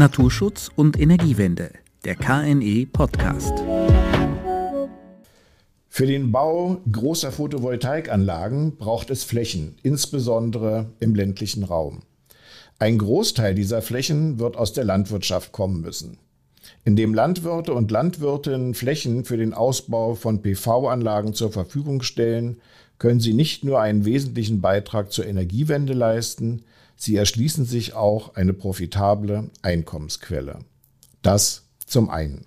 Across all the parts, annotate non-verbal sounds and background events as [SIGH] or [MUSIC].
Naturschutz und Energiewende, der KNE Podcast. Für den Bau großer Photovoltaikanlagen braucht es Flächen, insbesondere im ländlichen Raum. Ein Großteil dieser Flächen wird aus der Landwirtschaft kommen müssen. Indem Landwirte und Landwirtinnen Flächen für den Ausbau von PV-Anlagen zur Verfügung stellen, können sie nicht nur einen wesentlichen Beitrag zur Energiewende leisten, sie erschließen sich auch eine profitable Einkommensquelle. Das zum einen.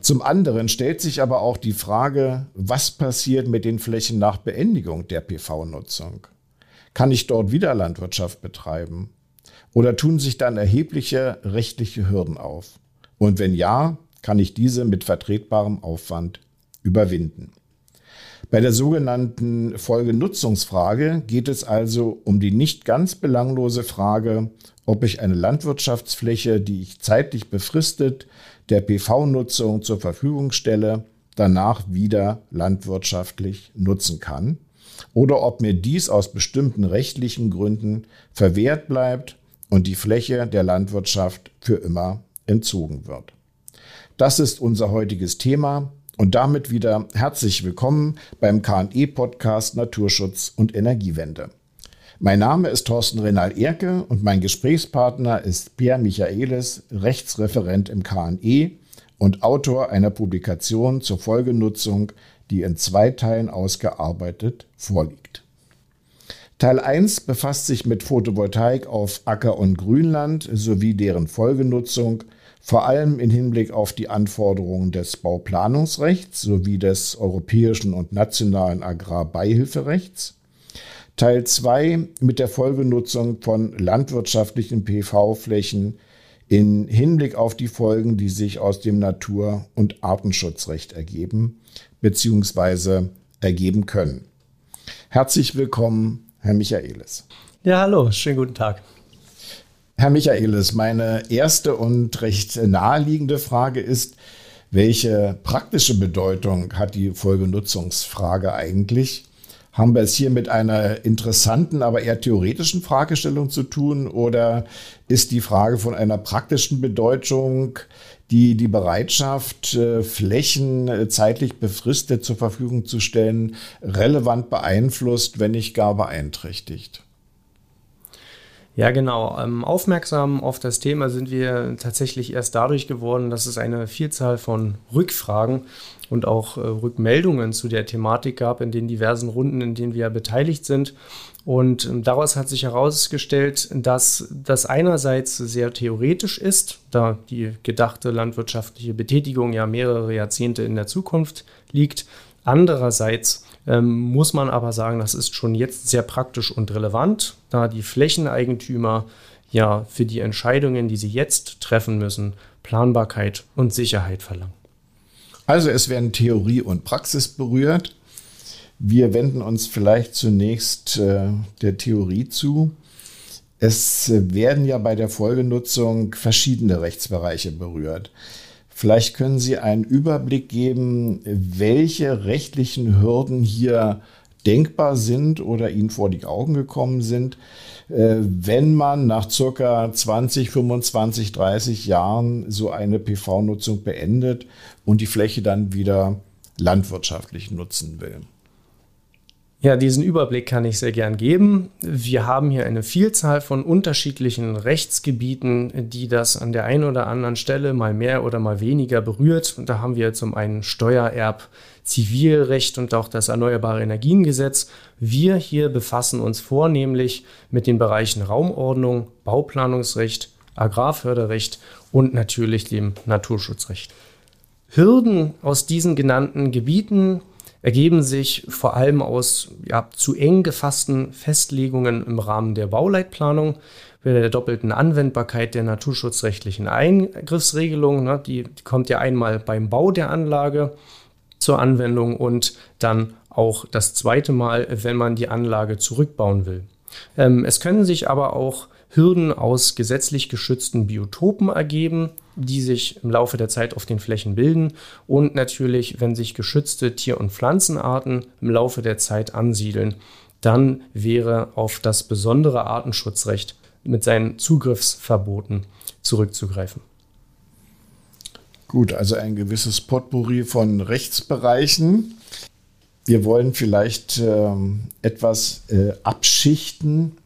Zum anderen stellt sich aber auch die Frage, was passiert mit den Flächen nach Beendigung der PV-Nutzung? Kann ich dort wieder Landwirtschaft betreiben? Oder tun sich dann erhebliche rechtliche Hürden auf? Und wenn ja, kann ich diese mit vertretbarem Aufwand überwinden? Bei der sogenannten Folgenutzungsfrage geht es also um die nicht ganz belanglose Frage, ob ich eine Landwirtschaftsfläche, die ich zeitlich befristet der PV-Nutzung zur Verfügung stelle, danach wieder landwirtschaftlich nutzen kann oder ob mir dies aus bestimmten rechtlichen Gründen verwehrt bleibt und die Fläche der Landwirtschaft für immer entzogen wird. Das ist unser heutiges Thema und damit wieder herzlich willkommen beim KNE-Podcast Naturschutz und Energiewende. Mein Name ist Thorsten Renal Erke und mein Gesprächspartner ist Pierre Michaelis, Rechtsreferent im KNE und Autor einer Publikation zur Folgenutzung, die in zwei Teilen ausgearbeitet vorliegt. Teil 1 befasst sich mit Photovoltaik auf Acker- und Grünland sowie deren Folgenutzung, vor allem im Hinblick auf die Anforderungen des Bauplanungsrechts sowie des europäischen und nationalen Agrarbeihilferechts. Teil 2 mit der Folgenutzung von landwirtschaftlichen PV-Flächen in Hinblick auf die Folgen, die sich aus dem Natur- und Artenschutzrecht ergeben bzw. ergeben können. Herzlich willkommen, Herr Michaelis. Ja, hallo, schönen guten Tag. Herr Michaelis, meine erste und recht naheliegende Frage ist, welche praktische Bedeutung hat die Folgenutzungsfrage eigentlich? Haben wir es hier mit einer interessanten, aber eher theoretischen Fragestellung zu tun oder ist die Frage von einer praktischen Bedeutung, die die Bereitschaft, äh, Flächen äh, zeitlich befristet zur Verfügung zu stellen, relevant beeinflusst, wenn nicht gar beeinträchtigt? Ja, genau. Ähm, aufmerksam auf das Thema sind wir tatsächlich erst dadurch geworden, dass es eine Vielzahl von Rückfragen und auch äh, Rückmeldungen zu der Thematik gab in den diversen Runden, in denen wir beteiligt sind. Und ähm, daraus hat sich herausgestellt, dass das einerseits sehr theoretisch ist, da die gedachte landwirtschaftliche Betätigung ja mehrere Jahrzehnte in der Zukunft liegt. Andererseits ähm, muss man aber sagen, das ist schon jetzt sehr praktisch und relevant, da die Flächeneigentümer ja für die Entscheidungen, die sie jetzt treffen müssen, Planbarkeit und Sicherheit verlangen. Also es werden Theorie und Praxis berührt. Wir wenden uns vielleicht zunächst äh, der Theorie zu. Es werden ja bei der Folgenutzung verschiedene Rechtsbereiche berührt. Vielleicht können Sie einen Überblick geben, welche rechtlichen Hürden hier denkbar sind oder Ihnen vor die Augen gekommen sind, äh, wenn man nach circa 20, 25, 30 Jahren so eine PV-Nutzung beendet und die Fläche dann wieder landwirtschaftlich nutzen will. Ja, diesen Überblick kann ich sehr gern geben. Wir haben hier eine Vielzahl von unterschiedlichen Rechtsgebieten, die das an der einen oder anderen Stelle mal mehr oder mal weniger berührt. Und da haben wir zum einen Steuererb, Zivilrecht und auch das Erneuerbare Energiengesetz. Wir hier befassen uns vornehmlich mit den Bereichen Raumordnung, Bauplanungsrecht, Agrarförderrecht und natürlich dem Naturschutzrecht. Hürden aus diesen genannten Gebieten ergeben sich vor allem aus ja, zu eng gefassten Festlegungen im Rahmen der Bauleitplanung, der doppelten Anwendbarkeit der naturschutzrechtlichen Eingriffsregelung. Ne, die, die kommt ja einmal beim Bau der Anlage zur Anwendung und dann auch das zweite Mal, wenn man die Anlage zurückbauen will. Ähm, es können sich aber auch Hürden aus gesetzlich geschützten Biotopen ergeben, die sich im Laufe der Zeit auf den Flächen bilden und natürlich, wenn sich geschützte Tier- und Pflanzenarten im Laufe der Zeit ansiedeln, dann wäre auf das besondere Artenschutzrecht mit seinen Zugriffsverboten zurückzugreifen. Gut, also ein gewisses Potpourri von Rechtsbereichen. Wir wollen vielleicht ähm, etwas äh, abschichten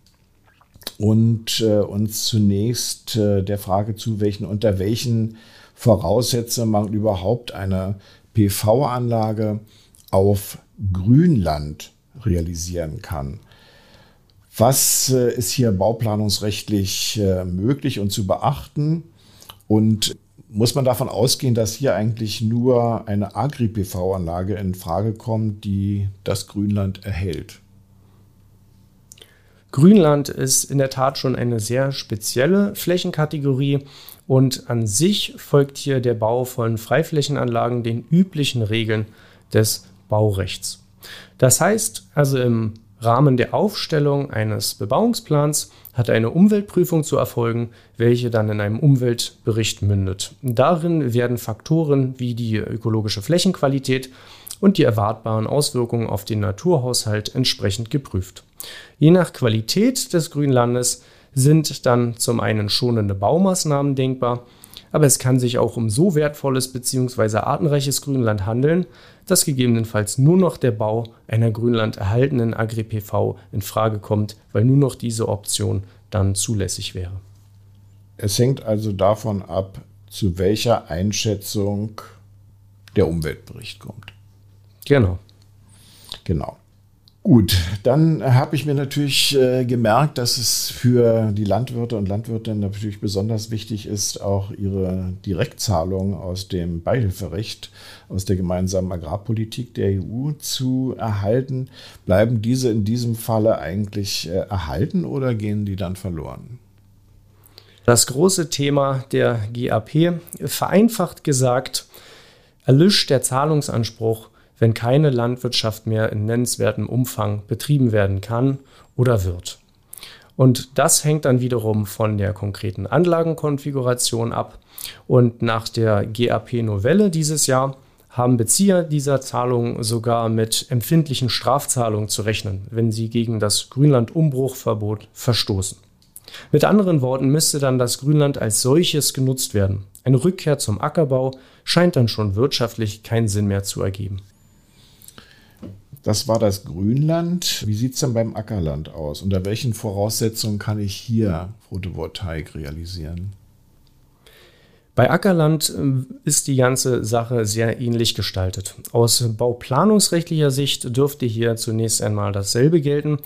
und äh, uns zunächst äh, der Frage zuwenden, unter welchen Voraussetzungen man überhaupt eine PV-Anlage auf Grünland realisieren kann. Was äh, ist hier bauplanungsrechtlich äh, möglich und zu beachten? Und muss man davon ausgehen, dass hier eigentlich nur eine Agri-PV-Anlage in Frage kommt, die das Grünland erhält? Grünland ist in der Tat schon eine sehr spezielle Flächenkategorie und an sich folgt hier der Bau von Freiflächenanlagen den üblichen Regeln des Baurechts. Das heißt also im Rahmen der Aufstellung eines Bebauungsplans hat eine Umweltprüfung zu erfolgen, welche dann in einem Umweltbericht mündet. Darin werden Faktoren wie die ökologische Flächenqualität und die erwartbaren Auswirkungen auf den Naturhaushalt entsprechend geprüft. Je nach Qualität des Grünlandes sind dann zum einen schonende Baumaßnahmen denkbar, aber es kann sich auch um so wertvolles bzw. artenreiches Grünland handeln, dass gegebenenfalls nur noch der Bau einer Grünland erhaltenen Agri-PV in Frage kommt, weil nur noch diese Option dann zulässig wäre. Es hängt also davon ab, zu welcher Einschätzung der Umweltbericht kommt. Genau. Genau. Gut, dann habe ich mir natürlich äh, gemerkt, dass es für die Landwirte und Landwirtinnen natürlich besonders wichtig ist, auch ihre Direktzahlung aus dem Beihilferecht, aus der gemeinsamen Agrarpolitik der EU zu erhalten. Bleiben diese in diesem Falle eigentlich äh, erhalten oder gehen die dann verloren? Das große Thema der GAP, vereinfacht gesagt, erlischt der Zahlungsanspruch wenn keine Landwirtschaft mehr in nennenswertem Umfang betrieben werden kann oder wird. Und das hängt dann wiederum von der konkreten Anlagenkonfiguration ab. Und nach der GAP-Novelle dieses Jahr haben Bezieher dieser Zahlungen sogar mit empfindlichen Strafzahlungen zu rechnen, wenn sie gegen das Grünland-Umbruchverbot verstoßen. Mit anderen Worten müsste dann das Grünland als solches genutzt werden. Eine Rückkehr zum Ackerbau scheint dann schon wirtschaftlich keinen Sinn mehr zu ergeben. Das war das Grünland. Wie sieht es denn beim Ackerland aus? Unter welchen Voraussetzungen kann ich hier Photovoltaik realisieren? Bei Ackerland äh, ist die ganze Sache sehr ähnlich gestaltet. Aus bauplanungsrechtlicher Sicht dürfte hier zunächst einmal dasselbe gelten.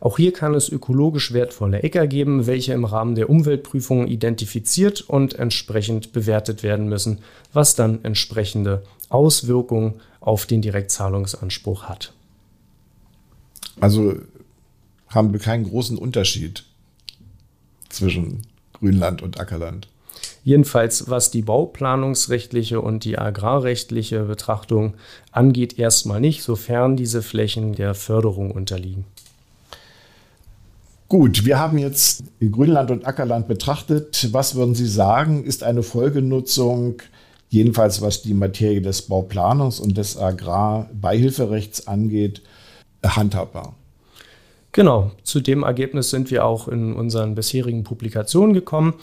Auch hier kann es ökologisch wertvolle Äcker geben, welche im Rahmen der Umweltprüfung identifiziert und entsprechend bewertet werden müssen, was dann entsprechende Auswirkungen auf den Direktzahlungsanspruch hat. Also haben wir keinen großen Unterschied zwischen Grünland und Ackerland. Jedenfalls, was die bauplanungsrechtliche und die agrarrechtliche Betrachtung angeht, erstmal nicht, sofern diese Flächen der Förderung unterliegen. Gut, wir haben jetzt Grünland und Ackerland betrachtet. Was würden Sie sagen, ist eine Folgenutzung, jedenfalls was die Materie des Bauplanungs- und des Agrarbeihilferechts angeht, handhabbar. Genau, zu dem Ergebnis sind wir auch in unseren bisherigen Publikationen gekommen.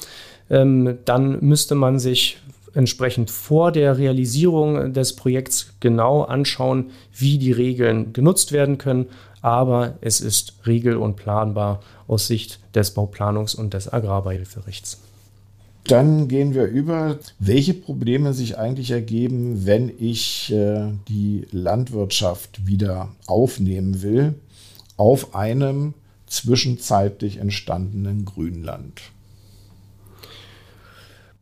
Ähm, dann müsste man sich entsprechend vor der Realisierung des Projekts genau anschauen, wie die Regeln genutzt werden können. Aber es ist regel- und planbar aus Sicht des Bauplanungs- und des Agrarbeihilferechts. Dann gehen wir über, welche Probleme sich eigentlich ergeben, wenn ich äh, die Landwirtschaft wieder aufnehmen will auf einem zwischenzeitlich entstandenen Grünland.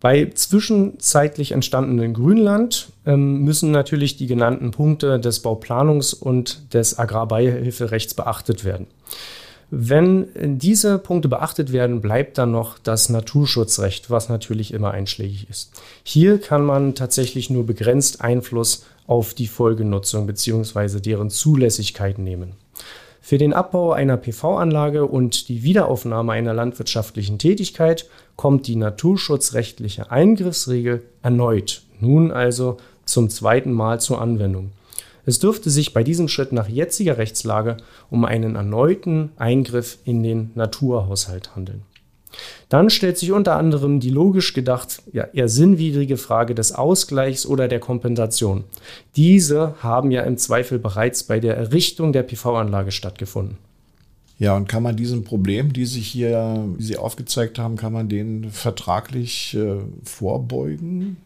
Bei zwischenzeitlich entstandenen Grünland ähm, müssen natürlich die genannten Punkte des Bauplanungs- und des Agrarbeihilferechts beachtet werden. Wenn diese Punkte beachtet werden, bleibt dann noch das Naturschutzrecht, was natürlich immer einschlägig ist. Hier kann man tatsächlich nur begrenzt Einfluss auf die Folgenutzung bzw. deren Zulässigkeit nehmen. Für den Abbau einer PV-Anlage und die Wiederaufnahme einer landwirtschaftlichen Tätigkeit kommt die naturschutzrechtliche Eingriffsregel erneut, nun also zum zweiten Mal zur Anwendung. Es dürfte sich bei diesem Schritt nach jetziger Rechtslage um einen erneuten Eingriff in den Naturhaushalt handeln. Dann stellt sich unter anderem die logisch gedacht ja, eher sinnwidrige Frage des Ausgleichs oder der Kompensation. Diese haben ja im Zweifel bereits bei der Errichtung der PV-Anlage stattgefunden. Ja, und kann man diesem Problem, die sich hier, wie Sie aufgezeigt haben, kann man denen vertraglich äh, vorbeugen?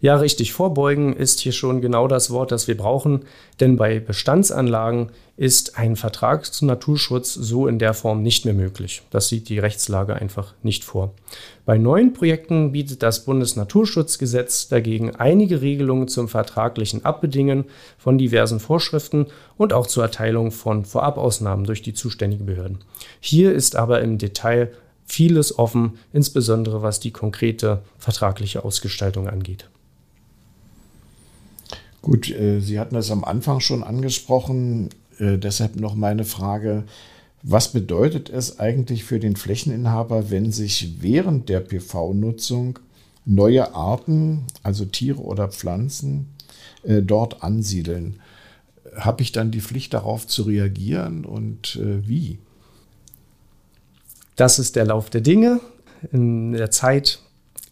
Ja, richtig. Vorbeugen ist hier schon genau das Wort, das wir brauchen, denn bei Bestandsanlagen ist ein Vertrag zum Naturschutz so in der Form nicht mehr möglich. Das sieht die Rechtslage einfach nicht vor. Bei neuen Projekten bietet das Bundesnaturschutzgesetz dagegen einige Regelungen zum vertraglichen Abbedingen von diversen Vorschriften und auch zur Erteilung von Vorabausnahmen durch die zuständigen Behörden. Hier ist aber im Detail vieles offen, insbesondere was die konkrete vertragliche Ausgestaltung angeht. Gut, äh, Sie hatten es am Anfang schon angesprochen, äh, deshalb noch meine Frage. Was bedeutet es eigentlich für den Flächeninhaber, wenn sich während der PV-Nutzung neue Arten, also Tiere oder Pflanzen, äh, dort ansiedeln? Habe ich dann die Pflicht darauf zu reagieren und wie? Das ist der Lauf der Dinge. In der Zeit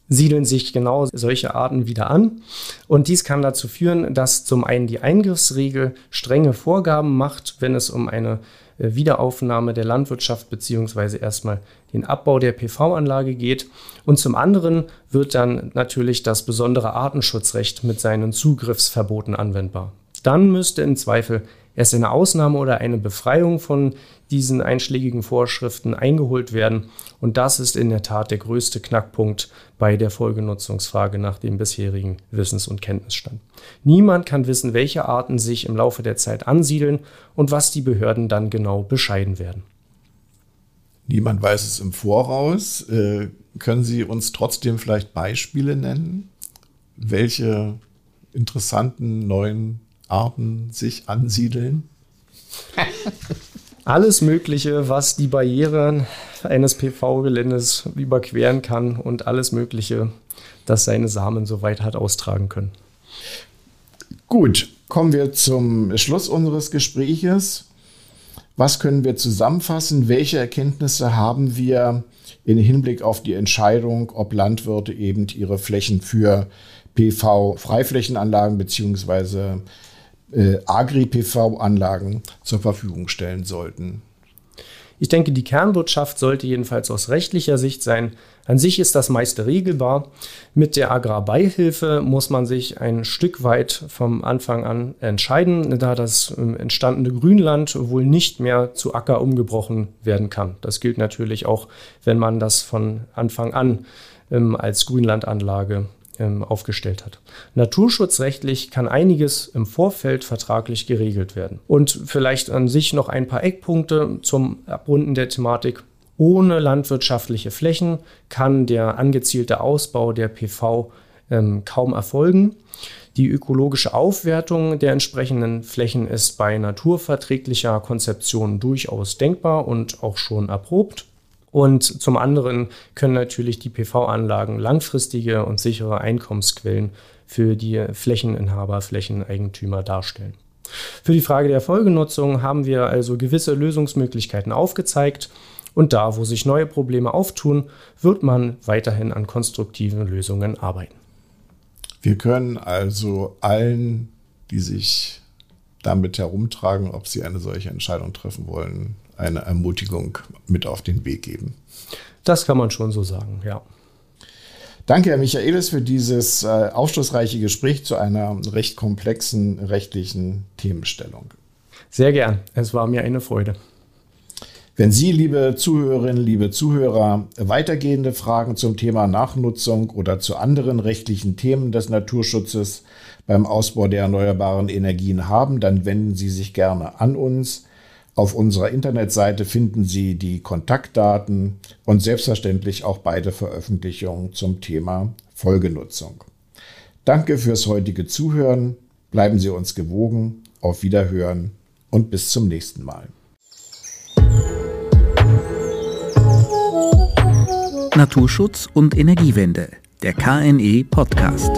siedeln sich genau solche Arten wieder an. Und dies kann dazu führen, dass zum einen die Eingriffsregel strenge Vorgaben macht, wenn es um eine äh, Wiederaufnahme der Landwirtschaft beziehungsweise erstmal den Abbau der PV-Anlage geht. Und zum anderen wird dann natürlich das besondere Artenschutzrecht mit seinen Zugriffsverboten anwendbar. Dann müsste im Zweifel erst eine Ausnahme oder eine Befreiung von diesen einschlägigen Vorschriften eingeholt werden. Und das ist in der Tat der größte Knackpunkt bei der Folgenutzungsfrage nach dem bisherigen Wissens- und Kenntnisstand. Niemand kann wissen, welche Arten sich im Laufe der Zeit ansiedeln und was die Behörden dann genau bescheiden werden. Niemand weiß es im Voraus. Äh, können Sie uns trotzdem vielleicht Beispiele nennen, welche interessanten neuen Arten sich ansiedeln? [LAUGHS] Alles Mögliche, was die Barrieren eines PV-Geländes überqueren kann und alles Mögliche, das seine Samen so weit hat austragen können. Gut, kommen wir zum Schluss unseres Gespräches. Was können wir zusammenfassen? Welche Erkenntnisse haben wir im Hinblick auf die Entscheidung, ob Landwirte eben ihre Flächen für PV-Freiflächenanlagen beziehungsweise äh, Agri-PV-Anlagen zur Verfügung stellen sollten. Ich denke, die Kernwirtschaft sollte jedenfalls aus rechtlicher Sicht sein. An sich ist das meiste regelbar. Mit der Agrarbeihilfe muss man sich ein Stück weit vom Anfang an entscheiden, da das ähm, entstandene Grünland wohl nicht mehr zu Acker umgebrochen werden kann. Das gilt natürlich auch, wenn man das von Anfang an ähm, als Grünlandanlage aufgestellt hat. Naturschutzrechtlich kann einiges im Vorfeld vertraglich geregelt werden. Und vielleicht an sich noch ein paar Eckpunkte zum Abrunden der Thematik. Ohne landwirtschaftliche Flächen kann der angezielte Ausbau der PV ähm, kaum erfolgen. Die ökologische Aufwertung der entsprechenden Flächen ist bei naturverträglicher Konzeption durchaus denkbar und auch schon erprobt. Und zum anderen können natürlich die PV-Anlagen langfristige und sichere Einkommensquellen für die Flächeninhaber, Flächeneigentümer darstellen. Für die Frage der Folgenutzung haben wir also gewisse Lösungsmöglichkeiten aufgezeigt und da, wo sich neue Probleme auftun, wird man weiterhin an konstruktiven Lösungen arbeiten. Wir können also allen, die sich damit herumtragen, ob sie eine solche Entscheidung treffen wollen, eine Ermutigung mit auf den Weg geben. Das kann man schon so sagen, ja. Danke, Herr Michaelis, für dieses äh, aufschlussreiche Gespräch zu einer recht komplexen rechtlichen Themenstellung. Sehr gern. Es war mir eine Freude. Wenn Sie, liebe Zuhörerinnen, liebe Zuhörer, weitergehende Fragen zum Thema Nachnutzung oder zu anderen rechtlichen Themen des Naturschutzes beim Ausbau der erneuerbaren Energien haben, dann wenden Sie sich gerne an uns. Auf unserer Internetseite finden Sie die Kontaktdaten und selbstverständlich auch beide Veröffentlichungen zum Thema Folgenutzung. Danke fürs heutige Zuhören. Bleiben Sie uns gewogen. Auf Wiederhören und bis zum nächsten Mal. Naturschutz und Energiewende, der KNE Podcast.